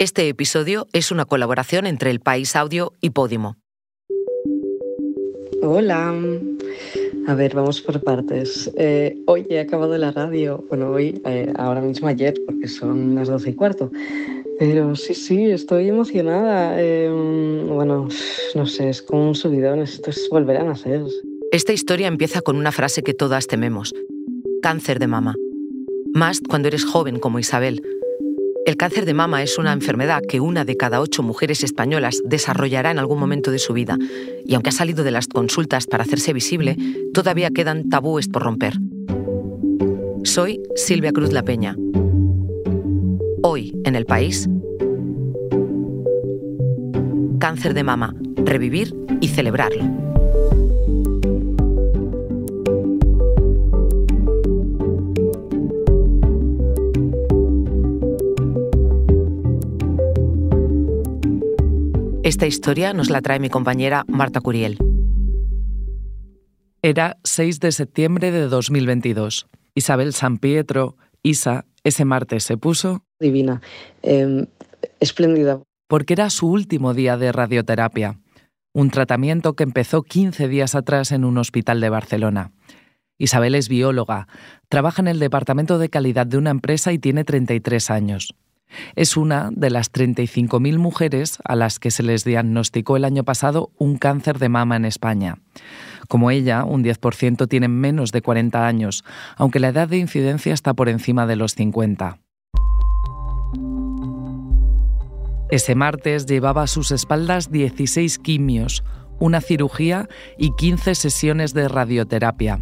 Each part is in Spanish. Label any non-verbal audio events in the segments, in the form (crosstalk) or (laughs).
Este episodio es una colaboración entre El País Audio y Podimo. Hola. A ver, vamos por partes. Eh, hoy he acabado la radio. Bueno, hoy, eh, ahora mismo ayer, porque son las doce y cuarto. Pero sí, sí, estoy emocionada. Em, bueno, no sé, es como un subidón. Esto es volver a nacer. Esta historia empieza con una frase que todas tememos. Cáncer de mama. Más cuando eres joven como Isabel el cáncer de mama es una enfermedad que una de cada ocho mujeres españolas desarrollará en algún momento de su vida, y aunque ha salido de las consultas para hacerse visible, todavía quedan tabúes por romper. Soy Silvia Cruz La Peña. Hoy, en el país, cáncer de mama, revivir y celebrarlo. Esta historia nos la trae mi compañera Marta Curiel. Era 6 de septiembre de 2022. Isabel San Pietro, Isa, ese martes se puso... Divina, em, espléndida. Porque era su último día de radioterapia, un tratamiento que empezó 15 días atrás en un hospital de Barcelona. Isabel es bióloga, trabaja en el departamento de calidad de una empresa y tiene 33 años. Es una de las 35.000 mujeres a las que se les diagnosticó el año pasado un cáncer de mama en España. Como ella, un 10% tienen menos de 40 años, aunque la edad de incidencia está por encima de los 50. Ese martes llevaba a sus espaldas 16 quimios, una cirugía y 15 sesiones de radioterapia.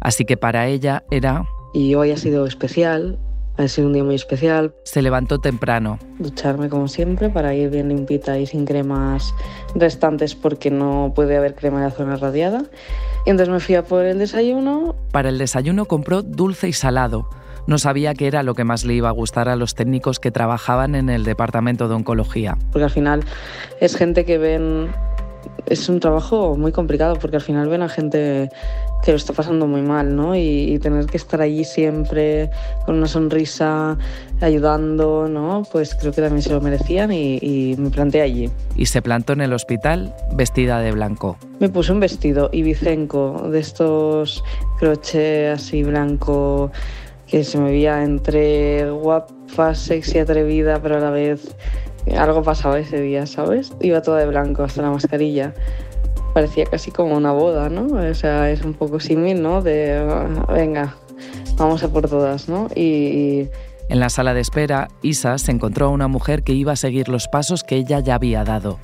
Así que para ella era... Y hoy ha sido especial ha sido un día muy especial. Se levantó temprano. Ducharme como siempre para ir bien limpita y sin cremas restantes porque no puede haber crema de la zona radiada. Y entonces me fui a por el desayuno. Para el desayuno compró dulce y salado. No sabía qué era lo que más le iba a gustar a los técnicos que trabajaban en el departamento de oncología. Porque al final es gente que ven es un trabajo muy complicado porque al final ven a gente que lo está pasando muy mal, ¿no? Y, tener que estar allí siempre con una sonrisa, ayudando, ¿no? Pues creo que también se lo merecían y, y, me planté allí. Y se plantó en el hospital vestida de blanco. Me puse un vestido ibicenco de estos crochet así blanco que se me veía entre guapa, sexy, atrevida, pero a la vez algo pasaba ese día, ¿sabes? Iba toda de blanco hasta la mascarilla. Parecía casi como una boda, ¿no? O sea, es un poco símil, ¿no? De, venga, vamos a por todas, ¿no? Y, En la sala de espera, Isa se encontró a una mujer que iba a seguir los pasos que ella ya había dado.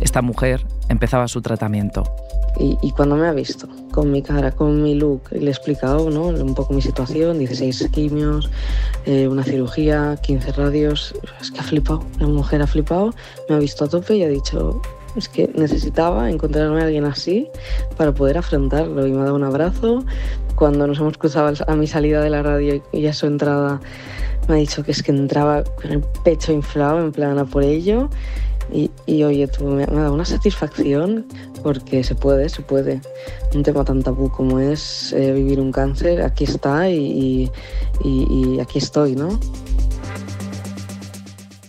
Esta mujer empezaba su tratamiento. Y, cuando me ha visto, con mi cara, con mi look, y le he explicado ¿no? un poco mi situación, 16 quimios, eh, una cirugía, 15 radios, es que ha flipado, la mujer ha flipado, me ha visto a tope y ha dicho, es que necesitaba encontrarme a alguien así para poder afrontarlo y me ha dado un abrazo. Cuando nos hemos cruzado a mi salida de la radio y a su entrada, me ha dicho que es que entraba con el pecho inflado, en plan a por ello. Y, oye, tú, me, ha dado una satisfacción porque se puede, se puede. Un tema tan tabú como es eh, vivir un cáncer, aquí está y, y aquí estoy, ¿no?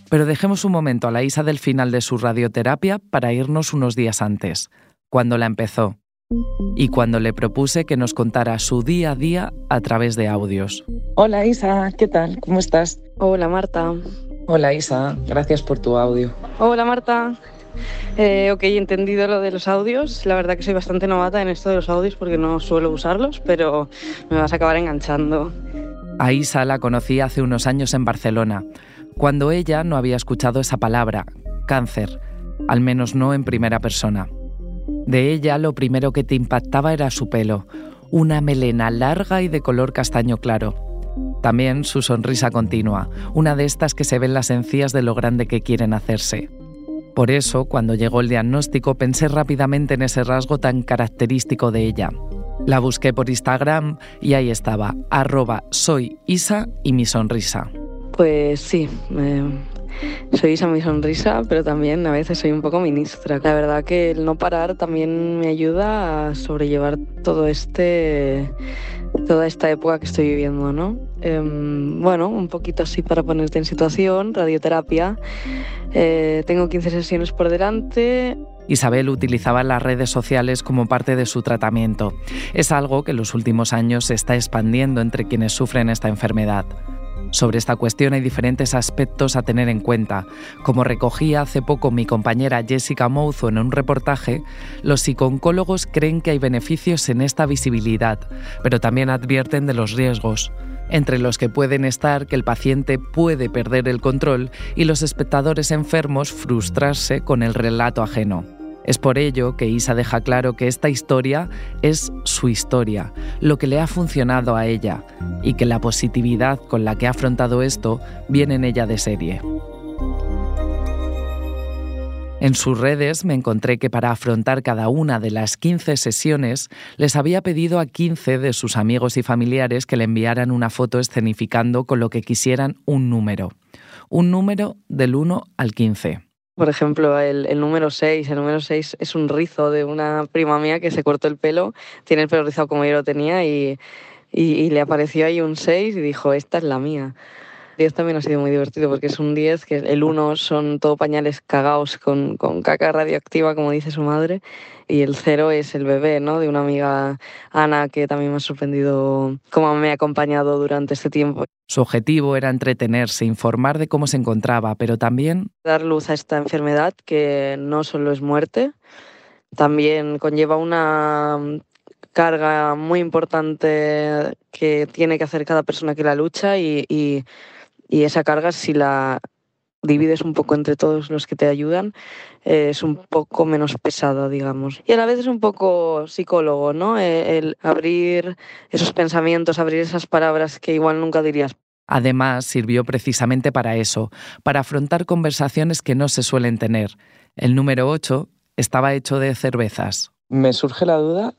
Pero dejemos un momento a la Isa del final de su radioterapia para irnos unos días antes, cuando la empezó, y cuando le propuse que nos contara su día a día a través de audios. Hola Isa, ¿qué tal? ¿Cómo estás? Hola Marta. Hola Isa, gracias por tu audio. Hola Marta. Eh, ok, he entendido lo de los audios. La verdad que soy bastante novata en esto de los audios porque no suelo usarlos, pero me vas a acabar enganchando. A Isa la conocí hace unos años en Barcelona, cuando ella no había escuchado esa palabra, cáncer, al menos no en primera persona. De ella lo primero que te impactaba era su pelo, una melena larga y de color castaño claro también su sonrisa continua, una de estas que se ven las encías de lo grande que quieren hacerse. Por eso, cuando llegó el diagnóstico, pensé rápidamente en ese rasgo tan característico de ella. La busqué por Instagram y ahí estaba, arroba soy Isa y mi sonrisa. Pues sí, soy Isa mi sonrisa, pero también a veces soy un poco ministra. La verdad que el no parar también me ayuda a sobrellevar todo este toda esta época que estoy viviendo, ¿no? Em, bueno, un poquito así para ponerte en situación, radioterapia. Eh, tengo 15 sesiones por delante. Isabel utilizaba las redes sociales como parte de su tratamiento. Es algo que en los últimos años se está expandiendo entre quienes sufren esta enfermedad. Sobre esta cuestión hay diferentes aspectos a tener en cuenta. Como recogía hace poco mi compañera Jessica Mouzo en un reportaje, los psicooncólogos creen que hay beneficios en esta visibilidad, pero también advierten de los riesgos entre los que pueden estar que el paciente puede perder el control y los espectadores enfermos frustrarse con el relato ajeno. Es por ello que Isa deja claro que esta historia es su historia, lo que le ha funcionado a ella, y que la positividad con la que ha afrontado esto viene en ella de serie. En sus redes me encontré que para afrontar cada una de las 15 sesiones les había pedido a 15 de sus amigos y familiares que le enviaran una foto escenificando con lo que quisieran un número. Un número del 1 al 15. Por ejemplo, el, número 6. El número 6 es un rizo de una prima mía que se cortó el pelo, tiene el pelo rizado como yo lo tenía y, y le apareció ahí un 6 y dijo, esta es la mía. 10 también ha sido muy divertido porque es un 10 que el 1 son todo pañales cagados con, con, caca radioactiva, como dice su madre, y el 0 es el bebé, ¿no? De una amiga Ana que también me ha sorprendido cómo me ha acompañado durante este tiempo. Su objetivo era entretenerse, informar de cómo se encontraba, pero también... Dar luz a esta enfermedad que no solo es muerte, también conlleva una carga muy importante que tiene que hacer cada persona que la lucha y, y y esa carga, si la divides un poco entre todos los que te ayudan, eh, es un poco menos pesada, digamos. Y a la vez es un poco psicólogo, ¿no? Eh, el abrir esos pensamientos, abrir esas palabras que igual nunca dirías. Además, sirvió precisamente para eso, para afrontar conversaciones que no se suelen tener. El número 8 estaba hecho de cervezas. Me surge la duda,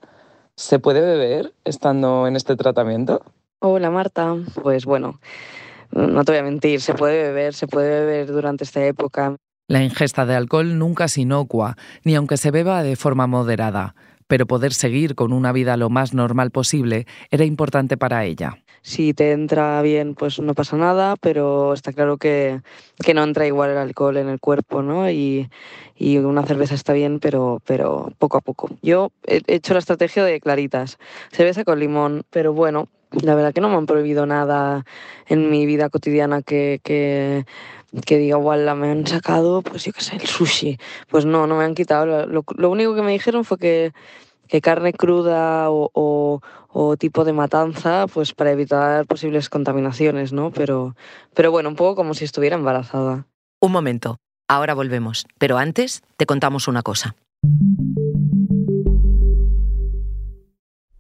¿se puede beber estando en este tratamiento? Hola Marta, pues bueno, no te voy a mentir, se puede beber, se puede beber durante esta época. La ingesta de alcohol nunca es inocua, ni aunque se beba de forma moderada, pero poder seguir con una vida lo más normal posible era importante para ella. Si te entra bien, pues no pasa nada, pero está claro que, que no entra igual el alcohol en el cuerpo, ¿no? Y, y, una cerveza está bien, pero, pero poco a poco. Yo he hecho la estrategia de claritas, cerveza con limón, pero bueno, la verdad que no me han prohibido nada en mi vida cotidiana que, que, que diga, igual la me han sacado, pues yo qué sé, el sushi. Pues no, no me han quitado. Lo, lo único que me dijeron fue que, que carne cruda o, o, o, tipo de matanza, pues para evitar posibles contaminaciones, ¿no? Pero, pero bueno, un poco como si estuviera embarazada. Un momento, ahora volvemos. Pero antes te contamos una cosa.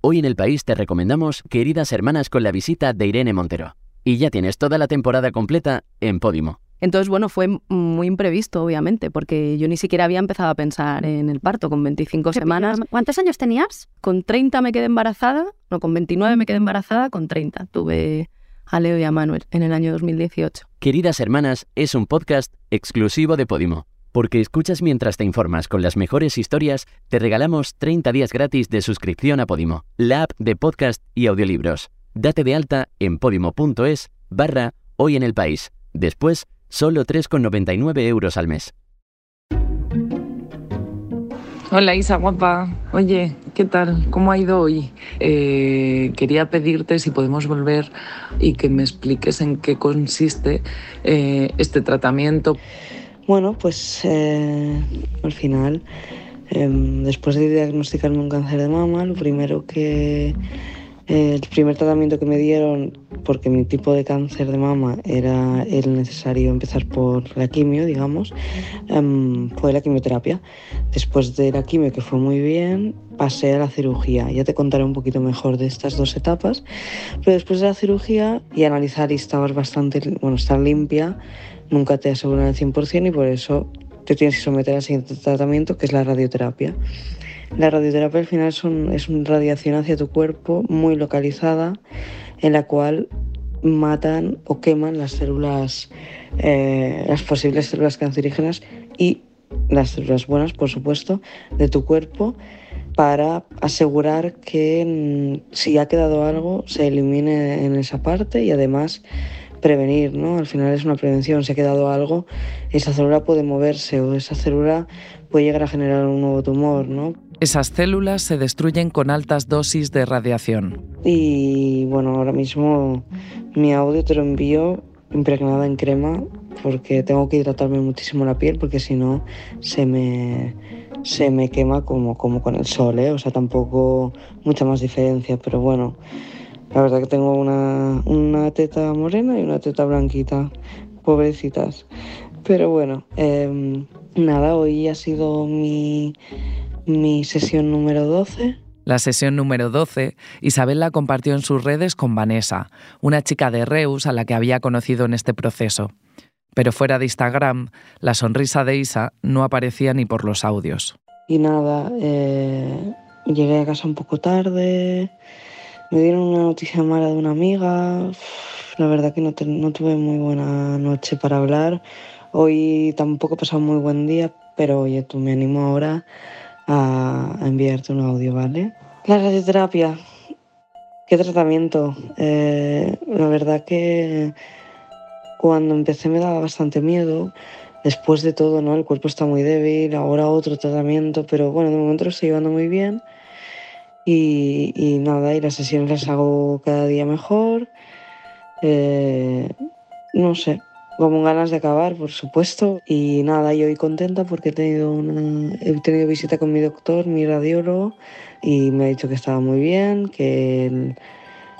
Hoy en el país te recomendamos Queridas Hermanas con la visita de Irene Montero. Y ya tienes toda la temporada completa en Podimo. Entonces, bueno, fue muy imprevisto, obviamente, porque yo ni siquiera había empezado a pensar en el parto con 25 semanas. ¿Cuántos años tenías? Con 30 me quedé embarazada, no, con 29 me quedé embarazada, con 30 tuve a Leo y a Manuel en el año 2018. Queridas Hermanas es un podcast exclusivo de Podimo. Porque escuchas mientras te informas con las mejores historias, te regalamos 30 días gratis de suscripción a Podimo, la app de podcast y audiolibros. Date de alta en podimo.es barra hoy en el país. Después, solo 3,99 euros al mes. Hola Isa, guapa. Oye, ¿qué tal? ¿Cómo ha ido hoy? Eh, quería pedirte si podemos volver y que me expliques en qué consiste eh, este tratamiento. Bueno, pues eh, al final, em, después de diagnosticarme un cáncer de mama, lo primero que el primer tratamiento que me dieron, porque mi tipo de cáncer de mama era el necesario empezar por la quimio, digamos, em, fue la quimioterapia. Después de la quimio, que fue muy bien, pasé a la cirugía. Ya te contaré un poquito mejor de estas dos etapas. Pero después de la cirugía y analizar y estar bastante, bueno, estar limpia, nunca te aseguran al 100% y por eso te tienes que someter al siguiente tratamiento, que es la radioterapia. La radioterapia al final es, es una radiación hacia tu cuerpo muy localizada, en la cual matan o queman las células, eh, las posibles células cancerígenas y las células buenas, por supuesto, de tu cuerpo para asegurar que mm, si ha quedado algo se elimine en esa parte y además prevenir, ¿no? Al final es una prevención, se ha quedado algo, esa célula puede moverse o esa célula puede llegar a generar un nuevo tumor, ¿no? Esas células se destruyen con altas dosis de radiación. Y bueno, ahora mismo mi audio te lo envío impregnada en crema porque tengo que hidratarme muchísimo la piel porque si no se me, se me quema como, como con el sol, ¿eh? o sea, tampoco mucha más diferencia, pero bueno, la verdad que tengo una, una teta morena y una teta blanquita, pobrecitas. Pero bueno, eh, nada, hoy ha sido mi, mi sesión número 12. La sesión número 12, Isabel la compartió en sus redes con Vanessa, una chica de Reus a la que había conocido en este proceso. Pero fuera de Instagram, la sonrisa de Isa no aparecía ni por los audios. Y nada, eh, llegué a casa un poco tarde, me dieron una noticia mala de una amiga, la verdad que no, te, no tuve muy buena noche para hablar. Hoy tampoco he pasado muy buen día, pero oye, tú me animo ahora a, a enviarte un audio, ¿vale? La radioterapia, qué tratamiento. Eh, la verdad que cuando empecé me daba bastante miedo. Después de todo, ¿no? El cuerpo está muy débil, ahora otro tratamiento, pero bueno, de momento lo estoy llevando muy bien. Y, y nada, y las sesiones las hago cada día mejor. Eh, no sé, con ganas de acabar, por supuesto. Y nada, yo hoy contenta porque he tenido, una, he tenido visita con mi doctor, mi radiólogo, y me ha dicho que estaba muy bien, que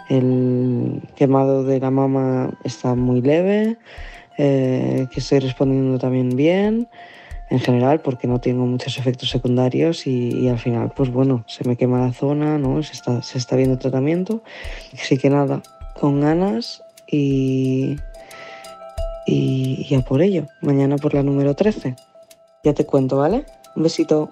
el, quemado de la mama está muy leve, eh, que estoy respondiendo también bien en general porque no tengo muchos efectos secundarios y, y, al final pues bueno se me quema la zona no se está se está viendo tratamiento así que nada con ganas y y, y a por ello mañana por la número 13 ya te cuento vale un besito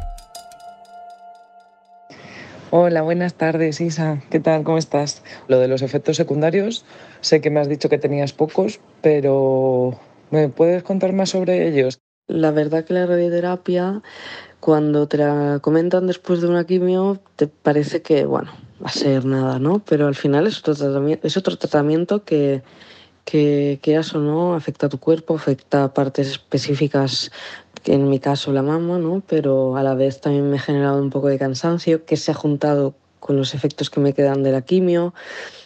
Hola, buenas tardes, Isa. ¿Qué tal? ¿Cómo estás? Lo de los efectos secundarios, sé que me has dicho que tenías pocos, pero ¿me puedes contar más sobre ellos? La verdad que la radioterapia, cuando te la comentan después de una quimio, te parece que, bueno, va a ser nada, ¿no? Pero al final es otro tratamiento, es otro tratamiento que, que quieras o no, afecta a tu cuerpo, afecta a partes específicas en mi caso la mama, ¿no? pero a la vez también me ha generado un poco de cansancio que se ha juntado con los efectos que me quedan de la quimio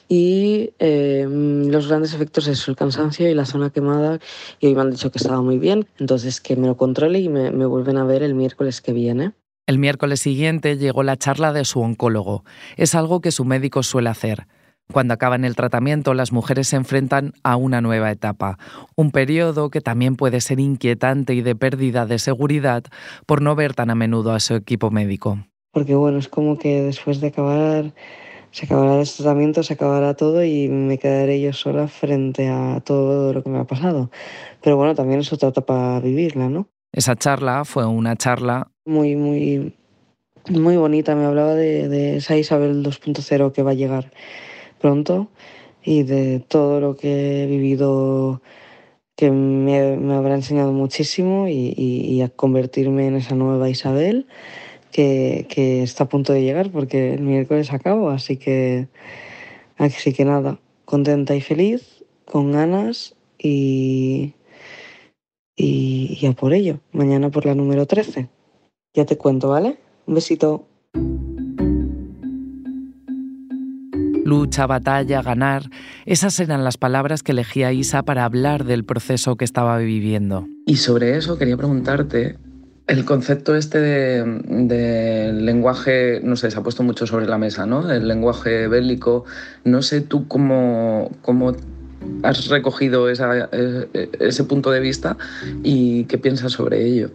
y eh, los grandes efectos es el cansancio y la zona quemada y hoy me han dicho que estaba muy bien, entonces que me lo controle y me, me vuelven a ver el miércoles que viene. El miércoles siguiente llegó la charla de su oncólogo. Es algo que su médico suele hacer. Cuando acaban el tratamiento, las mujeres se enfrentan a una nueva etapa, un periodo que también puede ser inquietante y de pérdida de seguridad por no ver tan a menudo a su equipo médico. Porque bueno, es como que después de acabar, se acabará el tratamiento, se acabará todo y me quedaré yo sola frente a todo lo que me ha pasado. Pero bueno, también es otra etapa vivirla, ¿no? Esa charla fue una charla muy, muy, muy bonita. Me hablaba de, de esa Isabel 2.0 que va a llegar pronto y de todo lo que he vivido que me, me habrá enseñado muchísimo y, y, a convertirme en esa nueva Isabel que, que, está a punto de llegar porque el miércoles acabo, así que, así que nada, contenta y feliz, con ganas y, y, y a por ello, mañana por la número 13. Ya te cuento, ¿vale? Un besito. Lucha, batalla, ganar, esas eran las palabras que elegía Isa para hablar del proceso que estaba viviendo. Y sobre eso quería preguntarte, el concepto este de, lenguaje, no sé, se ha puesto mucho sobre la mesa, ¿no? El lenguaje bélico, no sé tú cómo, cómo has recogido esa, ese punto de vista y qué piensas sobre ello.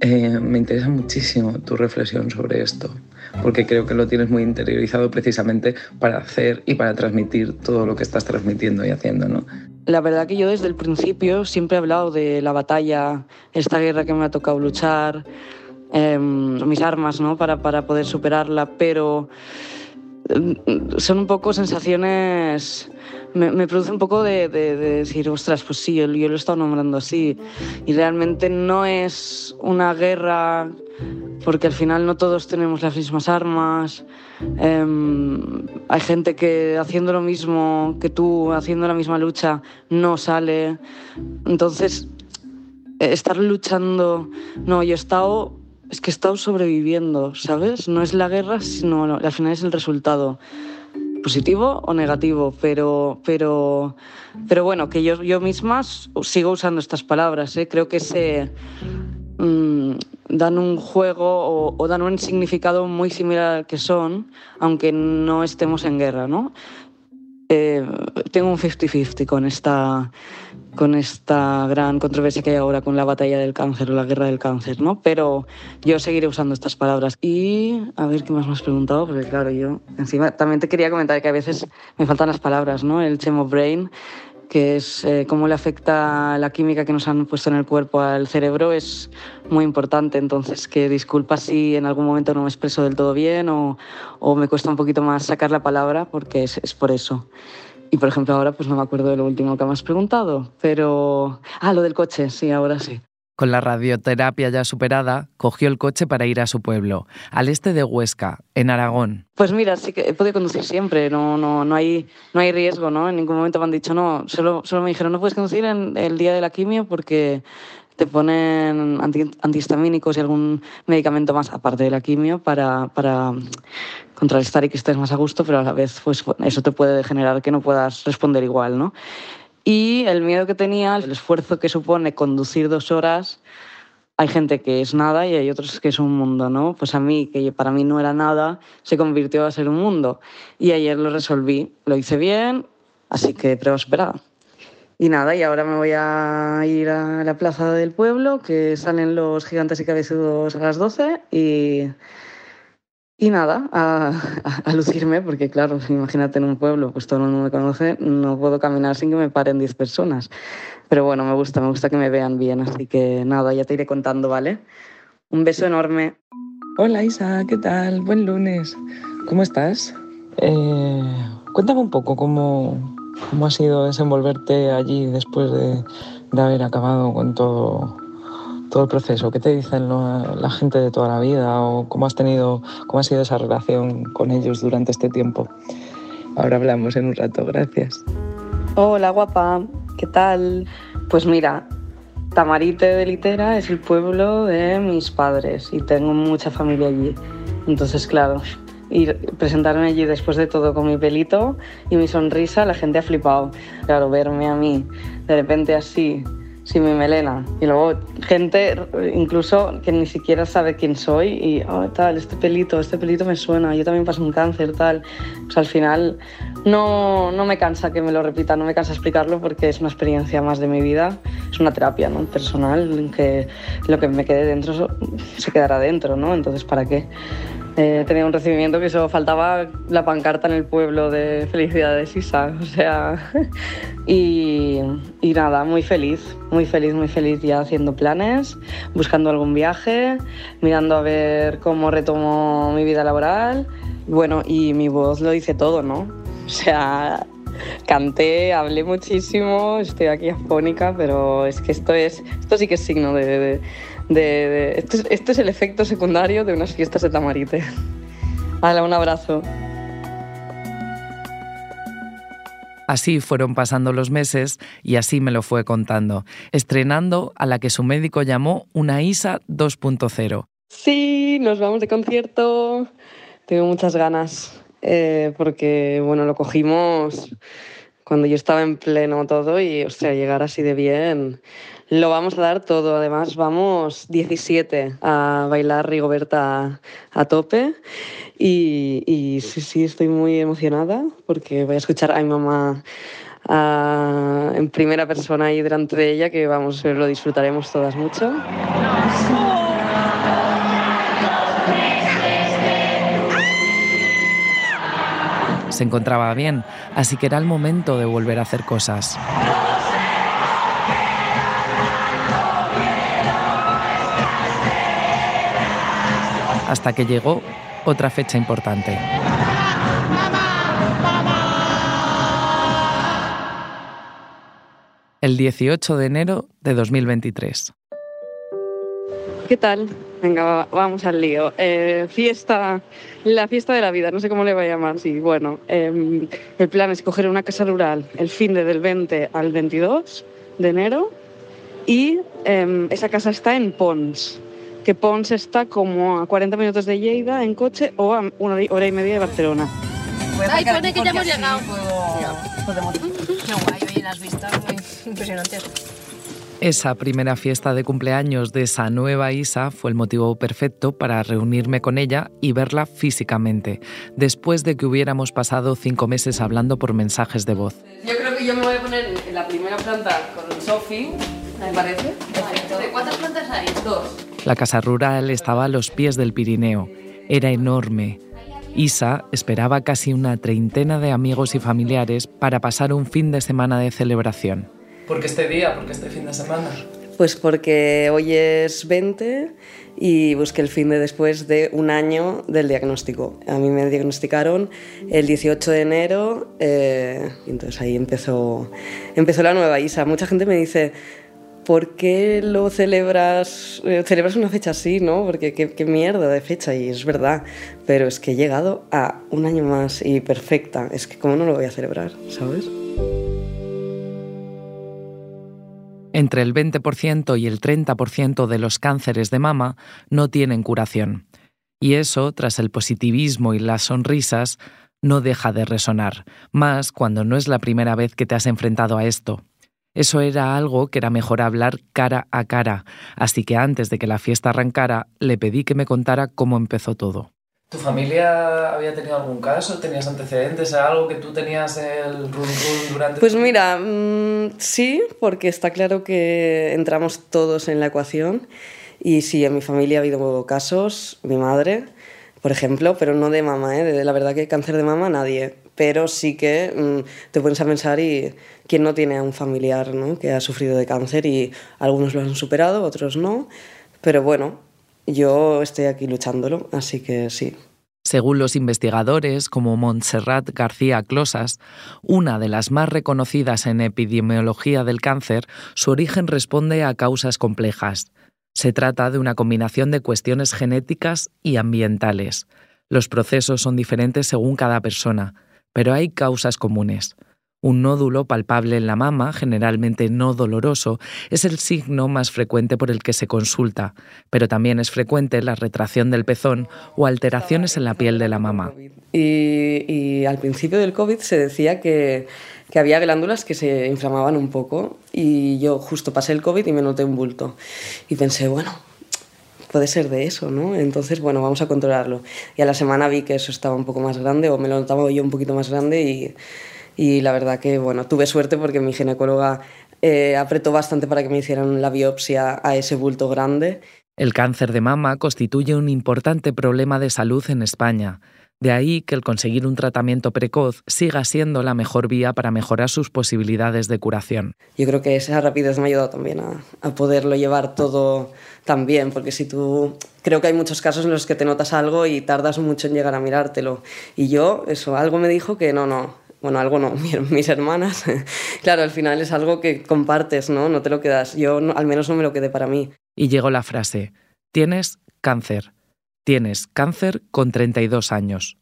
Eh, me interesa muchísimo tu reflexión sobre esto, porque creo que lo tienes muy interiorizado precisamente para hacer y para transmitir todo lo que estás transmitiendo y haciendo, ¿no? La verdad que yo desde el principio siempre he hablado de la batalla, esta guerra que me ha tocado luchar, eh, mis armas, ¿no? Para, para poder superarla, pero son un poco sensaciones me, produce un poco de, decir, ostras, pues sí, yo, yo, lo he estado nombrando así. Y realmente no es una guerra porque al final no todos tenemos las mismas armas. Em, hay gente que haciendo lo mismo que tú, haciendo la misma lucha, no sale. Entonces, estar luchando, no, yo he estado, es que he estado sobreviviendo, ¿sabes? No es la guerra, sino al final es el resultado positivo o negativo, pero, pero, pero bueno, que yo, yo misma sigo usando estas palabras, ¿eh? creo que se mm, dan un juego o, dan un significado muy similar al que son, aunque no estemos en guerra, ¿no? Eh, tengo un 50-50 con esta, con esta gran controversia que hay ahora con la batalla del cáncer o la guerra del cáncer, ¿no? Pero yo seguiré usando estas palabras. Y a ver qué más me has preguntado, porque claro, yo encima también te quería comentar que a veces me faltan las palabras, ¿no? El chemo brain, que es eh, cómo le afecta la química que nos han puesto en el cuerpo al cerebro, es muy importante. Entonces, que disculpa si en algún momento no me expreso del todo bien o, o me cuesta un poquito más sacar la palabra, porque es, es por eso. Y por ejemplo ahora pues no me acuerdo de lo último que me has preguntado, pero... Ah, lo del coche, sí, ahora sí. Con la radioterapia ya superada, cogió el coche para ir a su pueblo, al este de Huesca, en Aragón. Pues mira, sí que he podido conducir siempre, no, no, no, hay, no hay riesgo, ¿no? En ningún momento me han dicho, no, solo, solo me dijeron, no puedes conducir en el día de la quimio porque te ponen antihistamínicos y algún medicamento más aparte de la quimio para, para contrarrestar y que estés más a gusto, pero a la vez pues, eso te puede generar que no puedas responder igual, ¿no? Y el miedo que tenía, el esfuerzo que supone conducir dos horas, hay gente que es nada y hay otros que es un mundo, ¿no? Pues a mí, que para mí no era nada, se convirtió a ser un mundo. Y ayer lo resolví, lo hice bien, así que prueba esperada. Y nada, y ahora me voy a ir a la plaza del pueblo, que salen los gigantes y cabezudos a las 12 y, y nada, a, lucirme, porque claro, imagínate en un pueblo, pues todo el mundo me conoce, no puedo caminar sin que me paren 10 personas. Pero bueno, me gusta, me gusta que me vean bien, así que nada, ya te iré contando, ¿vale? Un beso enorme. Hola Isa, ¿qué tal? Buen lunes. ¿Cómo estás? Eh, cuéntame un poco cómo, ¿Cómo ha sido desenvolverte allí después de, haber acabado con todo, todo el proceso? ¿Qué te dicen la gente de toda la vida o cómo has tenido, cómo ha sido esa relación con ellos durante este tiempo? Ahora hablamos en un rato, gracias. Hola guapa, ¿qué tal? Pues mira, Tamarite de Litera es el pueblo de mis padres y tengo mucha familia allí. Entonces, claro, y presentarme allí después de todo con mi pelito y mi sonrisa, la gente ha flipado. Claro, verme a mí de repente así, sin mi melena. Y luego gente incluso que ni siquiera sabe quién soy y, oh, tal, este pelito, este pelito me suena, yo también paso un cáncer, tal. Pues al final no, no me cansa que me lo repita, no me cansa explicarlo porque es una experiencia más de mi vida, es una terapia ¿no? personal, en que lo que me quede dentro se quedará dentro, ¿no? Entonces, ¿para qué? Eh, tenía un recibimiento que eso faltaba la pancarta en el pueblo de felicidades Isa, o sea, (laughs) y, nada, muy feliz, muy feliz, muy feliz ya haciendo planes, buscando algún viaje, mirando a ver cómo retomo mi vida laboral, bueno, y mi voz lo dice todo, ¿no? O sea, canté, hablé muchísimo, estoy aquí afónica, pero es que esto es, esto sí que es signo de, esto, es, el efecto secundario de unas fiestas de Tamarite. Hala, un abrazo. Así fueron pasando los meses y así me lo fue contando, estrenando a la que su médico llamó una ISA 2.0. Sí, nos vamos de concierto. Tengo muchas ganas eh, porque, bueno, lo cogimos cuando yo estaba en pleno todo y, o sea, llegar así de bien lo vamos a dar todo. Además, vamos 17 a bailar Rigoberta a, tope. Y, sí, sí, estoy muy emocionada porque voy a escuchar a mi mamá en primera persona y delante de ella, que vamos, lo disfrutaremos todas mucho. Se encontraba bien, así que era el momento de volver a hacer cosas. Hasta que llegó otra fecha importante. el 18 de enero de 2023. ¿Qué tal? Venga, vamos al lío. Eh, fiesta, la fiesta de la vida, no sé cómo le voy a llamar. Sí, bueno, em, el plan es coger una casa rural el fin de del 20 al 22 de enero y em, esa casa está en Pons, que Pons está como a 40 minutos de Lleida en coche o a una hora y media de Barcelona. Ay, pone que ya hemos llegado. Podemos... Qué guay, oye, las vistas muy impresionantes. Esa primera fiesta de cumpleaños de esa nueva Isa fue el motivo perfecto para reunirme con ella y verla físicamente, después de que hubiéramos pasado cinco meses hablando por mensajes de voz. Yo creo que yo me voy a poner en la primera planta con Sophie, me parece. ¿De cuántas plantas hay? Dos. La casa rural estaba a los pies del Pirineo. Era enorme. Isa esperaba casi una treintena de amigos y familiares para pasar un fin de semana de celebración. ¿Por qué este día? ¿Por qué este fin de semana? Pues porque hoy es 20 y busqué el fin de después de un año del diagnóstico. A mí me diagnosticaron el 18 de enero eh, y entonces ahí empezó, empezó la nueva ISA. Mucha gente me dice, ¿por qué lo celebras, eh, celebras una fecha así, no? Porque qué, qué, mierda de fecha, y es verdad. Pero es que he llegado a un año más y perfecta. Es que cómo no lo voy a celebrar, ¿sabes? Entre el 20% y el 30% de los cánceres de mama no tienen curación. Y eso, tras el positivismo y las sonrisas, no deja de resonar, más cuando no es la primera vez que te has enfrentado a esto. Eso era algo que era mejor hablar cara a cara, así que antes de que la fiesta arrancara, le pedí que me contara cómo empezó todo. ¿Tu familia había tenido algún caso? ¿Tenías antecedentes? ¿Algo que tú tenías el run run durante...? Pues mira, mmm, sí, porque está claro que entramos todos en la ecuación y sí, en mi familia ha habido casos, mi madre, por ejemplo, pero no de mamá, ¿eh? de la verdad que cáncer de mama nadie, pero sí que mmm, te pones a pensar y quién no tiene a un familiar ¿no? que ha sufrido de cáncer y algunos lo han superado, otros no, pero bueno, yo estoy aquí luchándolo, así que sí. Según los investigadores como Montserrat García Closas, una de las más reconocidas en epidemiología del cáncer, su origen responde a causas complejas. Se trata de una combinación de cuestiones genéticas y ambientales. Los procesos son diferentes según cada persona, pero hay causas comunes. Un nódulo palpable en la mama, generalmente no doloroso, es el signo más frecuente por el que se consulta, pero también es frecuente la retracción del pezón o alteraciones en la piel de la mama. Y, al principio del COVID se decía que, había glándulas que se inflamaban un poco y yo justo pasé el COVID y me noté un bulto. Y pensé, bueno, puede ser de eso, ¿no? Entonces, bueno, vamos a controlarlo. Y a la semana vi que eso estaba un poco más grande o me lo notaba yo un poquito más grande y y la verdad que bueno, tuve suerte porque mi ginecóloga eh, apretó bastante para que me hicieran la biopsia a ese bulto grande. El cáncer de mama constituye un importante problema de salud en España. De ahí que el conseguir un tratamiento precoz siga siendo la mejor vía para mejorar sus posibilidades de curación. Yo creo que esa rapidez me ha ayudado también a, poderlo llevar todo tan bien, porque si tú... Creo que hay muchos casos en los que te notas algo y tardas mucho en llegar a mirártelo. Y yo, eso, algo me dijo que no, no, bueno, algo no, (laughs) mis hermanas, claro, al final es algo que compartes, ¿no? No te lo quedas. Yo al menos no me lo quedé para mí. Y llegó la frase, tienes cáncer. Tienes cáncer con 32 años.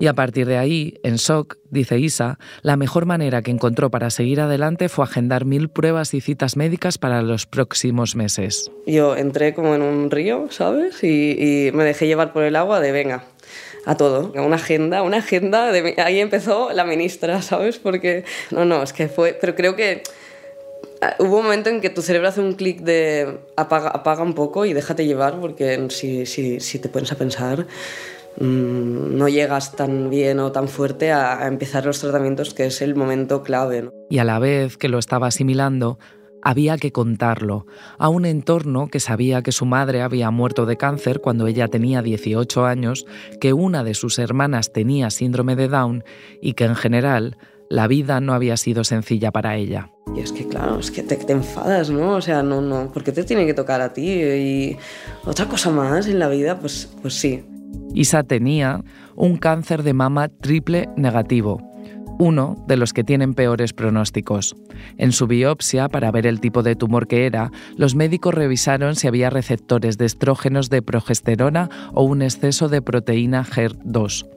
Y a partir de ahí, en shock, dice Isa, la mejor manera que encontró para seguir adelante fue agendar mil pruebas y citas médicas para los próximos meses. Yo entré como en un río, ¿sabes? Y, me dejé llevar por el agua de venga, a todo, una agenda, una agenda, de, ahí empezó la ministra, ¿sabes? Porque, no, no, es que fue, pero creo que hubo un momento en que tu cerebro hace un clic de apaga, apaga un poco y déjate llevar, porque si, si, si te pones a pensar, mmm, no llegas tan bien o tan fuerte a, empezar los tratamientos, que es el momento clave. Y a la vez que lo estaba asimilando, había que contarlo a un entorno que sabía que su madre había muerto de cáncer cuando ella tenía 18 años, que una de sus hermanas tenía síndrome de Down y que en general la vida no había sido sencilla para ella. Y es que claro, es que te, te, enfadas, ¿no? O sea, no, no, ¿por qué te tiene que tocar a ti? Y otra cosa más en la vida, pues, pues sí. Isa tenía un cáncer de mama triple negativo uno de los que tienen peores pronósticos. En su biopsia, para ver el tipo de tumor que era, los médicos revisaron si había receptores de estrógenos de progesterona o un exceso de proteína HER2.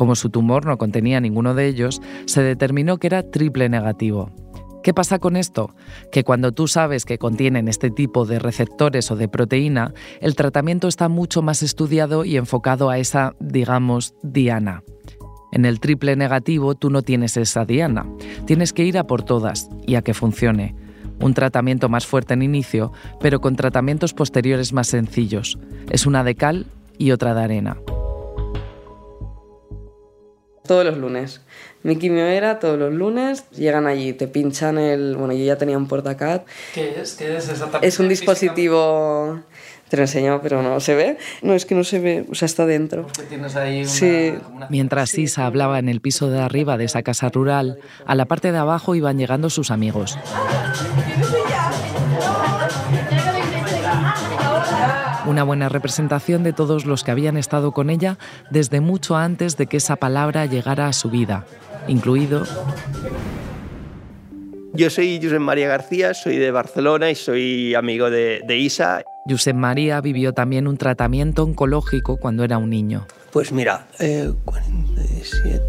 Como su tumor no contenía ninguno de ellos, se determinó que era triple negativo. ¿Qué pasa con esto? Que cuando tú sabes que contienen este tipo de receptores o de proteína, el tratamiento está mucho más estudiado y enfocado a esa, digamos, diana. En el triple negativo tú no tienes esa diana. Tienes que ir a por todas y a que funcione. Un tratamiento más fuerte en inicio, pero con tratamientos posteriores más sencillos. Es una de cal y otra de arena. Todos los lunes. Mi quimio era todos los lunes, llegan allí, te pinchan el... Bueno, yo ya tenía un portacat. ¿Qué es? ¿Qué es exactamente? Es un dispositivo... Te lo enseño, pero no se ve. No, es que no se ve, o sea, está dentro. Tienes ahí una, Sí. una- Mientras Isa hablaba en el piso de arriba de esa casa rural, a la parte de abajo iban llegando sus amigos. Una buena representación de todos los que habían estado con ella desde mucho antes de que esa palabra llegara a su vida, incluido Yo soy Josep María García, soy de Barcelona y soy amigo de, de Isa. Josep María vivió también un tratamiento oncológico cuando era un niño. Pues mira, eh, 47...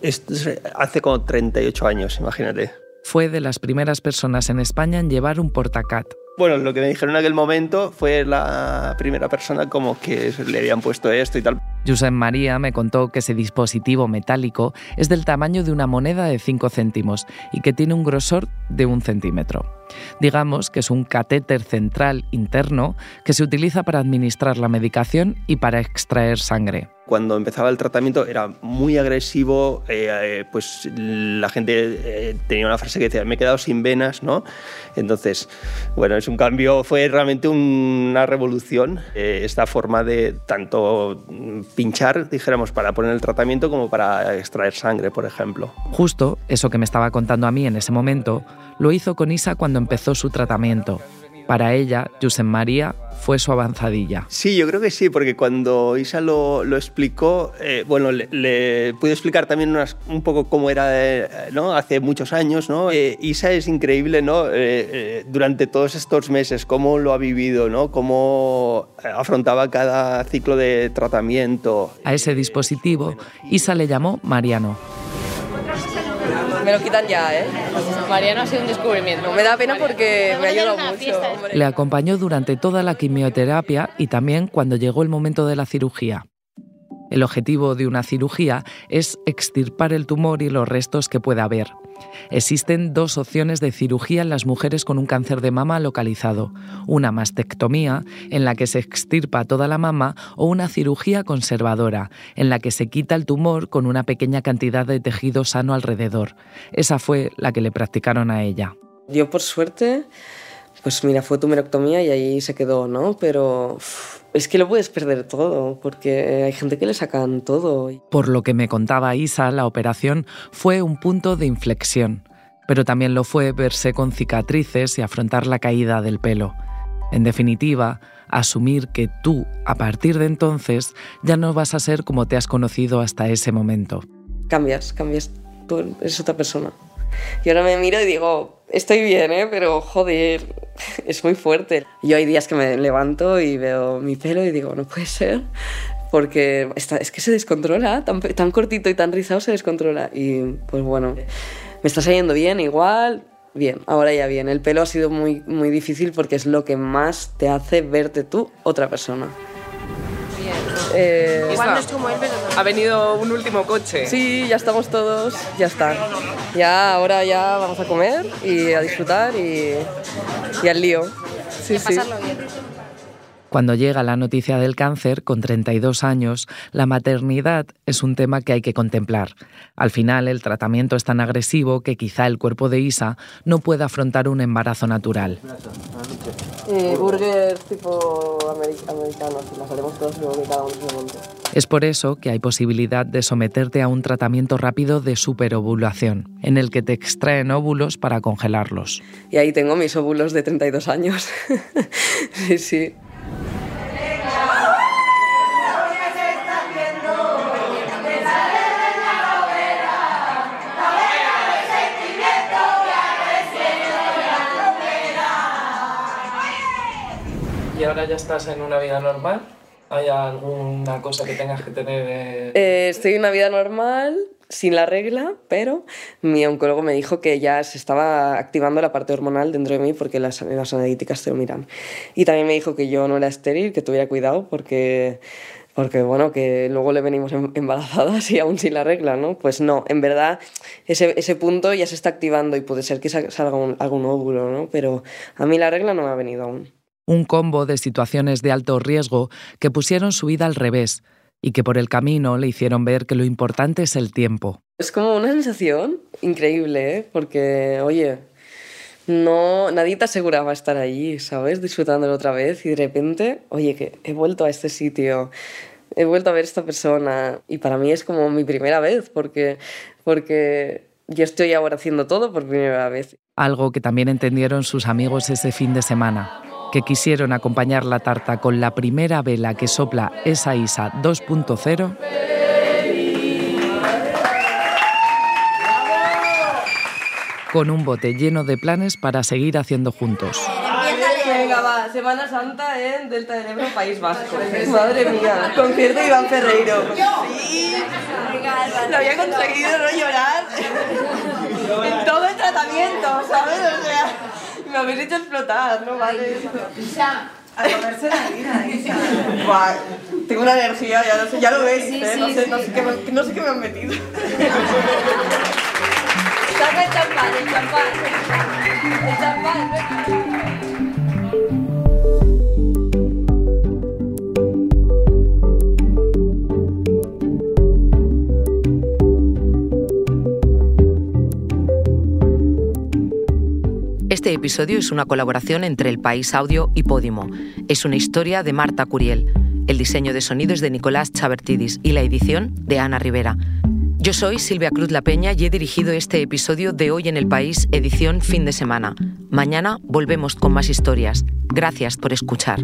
Esto es hace como 38 años, imagínate. Fue de las primeras personas en España en llevar un portacat. Bueno, lo que me dijeron en aquel momento fue la primera persona como que le habían puesto esto y tal. Josep María me contó que ese dispositivo metálico es del tamaño de una moneda de 5 céntimos y que tiene un grosor de un centímetro. Digamos que es un catéter central interno que se utiliza para administrar la medicación y para extraer sangre. Cuando empezaba el tratamiento era muy agresivo, eh, eh, pues la gente eh, tenía una frase que decía, me he quedado sin venas, ¿no? Entonces, bueno, es un cambio, fue realmente una revolución eh, esta forma de tanto pinchar, dijéramos, para poner el tratamiento como para extraer sangre, por ejemplo. Justo eso que me estaba contando a mí en ese momento, lo hizo con Isa cuando empezó su tratamiento. Para ella, Josep María fue su avanzadilla. Sí, yo creo que sí, porque cuando Isa lo, lo explicó, eh, bueno, le, le pude explicar también unas- un poco cómo era eh, ¿no? hace muchos años. ¿no? Eh, Isa es increíble ¿no? Durante todos estos meses, cómo lo ha vivido, ¿no? cómo afrontaba cada ciclo de tratamiento. A ese dispositivo, Isa le llamó Mariano. Me lo quitan ya, ¿eh? Mariano ha sido un descubrimiento. Me da pena porque me ha ayudado una mucho. hombre. Le acompañó durante toda la quimioterapia y también cuando llegó el momento de la cirugía. El objetivo de una cirugía es extirpar el tumor y los restos que pueda haber. Existen dos opciones de cirugía en las mujeres con un cáncer de mama localizado. Una mastectomía, en la que se extirpa toda la mama, o una cirugía conservadora, en la que se quita el tumor con una pequeña cantidad de tejido sano alrededor. Esa fue la que le practicaron a ella. Yo, por suerte, pues mira, fue tumeroctomía y ahí se quedó, ¿no? Pero es que lo puedes perder todo, porque hay gente que le sacan todo. Por lo que me contaba Isa, la operación fue un punto de inflexión, pero también lo fue verse con cicatrices y afrontar la caída del pelo. En definitiva, asumir que tú, a partir de entonces, ya no vas a ser como te has conocido hasta ese momento. Cambias, cambias, tú eres otra persona. Y ahora me miro y digo, estoy bien, ¿eh? Pero joder, (laughs) es muy fuerte. Yo hay días que me levanto y veo mi pelo y digo, no puede ser. Porque es que se descontrola, tan, tan cortito y tan rizado se descontrola. Y pues bueno, me está saliendo bien, igual, bien, ahora ya bien. El pelo ha sido muy, muy difícil porque es lo que más te hace verte tú otra persona. Eh, ¿Cuándo es como el pelo? Ha venido un último coche. Sí, ya estamos todos, ya está. Ya, ahora ya vamos a comer y a disfrutar y, y al lío. Sí, sí. Pasarlo bien. Cuando llega la noticia del cáncer, con 32 años, la maternidad es un tema que hay que contemplar. Al final, el tratamiento es tan agresivo que quizá el cuerpo de Isa no pueda afrontar un embarazo natural. Eh, burgers tipo ameri- americanos, y las haremos todos luego que cada uno se monte. Es por eso que hay posibilidad de someterte a un tratamiento rápido de superovulación, en el que te extraen óvulos para congelarlos. Y ahí tengo mis óvulos de 32 años. (laughs) sí, sí. Ahora ya estás en una vida normal? ¿Hay alguna cosa que tengas que tener? Eh? Eh, estoy en una vida normal, sin la regla, pero mi oncólogo me dijo que ya se estaba activando la parte hormonal dentro de mí porque las, las analíticas te lo miran. Y también me dijo que yo no era estéril, que tuviera cuidado porque porque bueno, que luego le venimos em, embarazadas y aún sin la regla, ¿no? Pues no, en verdad ese, ese punto ya se está activando y puede ser que salga un, algún óvulo, ¿no? Pero a mí la regla no me ha venido aún. Un combo de situaciones de alto riesgo que pusieron su vida al revés y que por el camino le hicieron ver que lo importante es el tiempo. Es como una sensación increíble, ¿eh? Porque, oye, no, nadie te aseguraba estar allí, ¿sabes? Disfrutándolo otra vez y de repente, oye, que he vuelto a este sitio, he vuelto a ver a esta persona y para mí es como mi primera vez porque, porque yo estoy ahora haciendo todo por primera vez. Algo que también entendieron sus amigos ese fin de semana, que quisieron acompañar la tarta con la primera vela que sopla esa ISA 2.0 con un bote lleno de planes para seguir haciendo juntos. Venga, va, Semana Santa en Delta del Ebro, País Vasco. Madre mía, concierto Iván Ferreiro. Sí, lo había conseguido no llorar tratamiento, ¿sabes? O sea, me habéis hecho explotar, ¿no? Vale. A comerse la vida, Isa. tengo una energía, ya, no sé, ya lo veis, ¿eh? no, sé, no, sé qué me, no sé qué me han metido. Saca el champán, el champán. El champán, Este episodio es una colaboración entre El País Audio y Podimo. Es una historia de Marta Curiel. El diseño de sonidos de Nicolás Chabertidis y la edición de Ana Rivera. Yo soy Silvia Cruz La Peña y he dirigido este episodio de Hoy en el País, edición fin de semana. Mañana volvemos con más historias. Gracias por escuchar.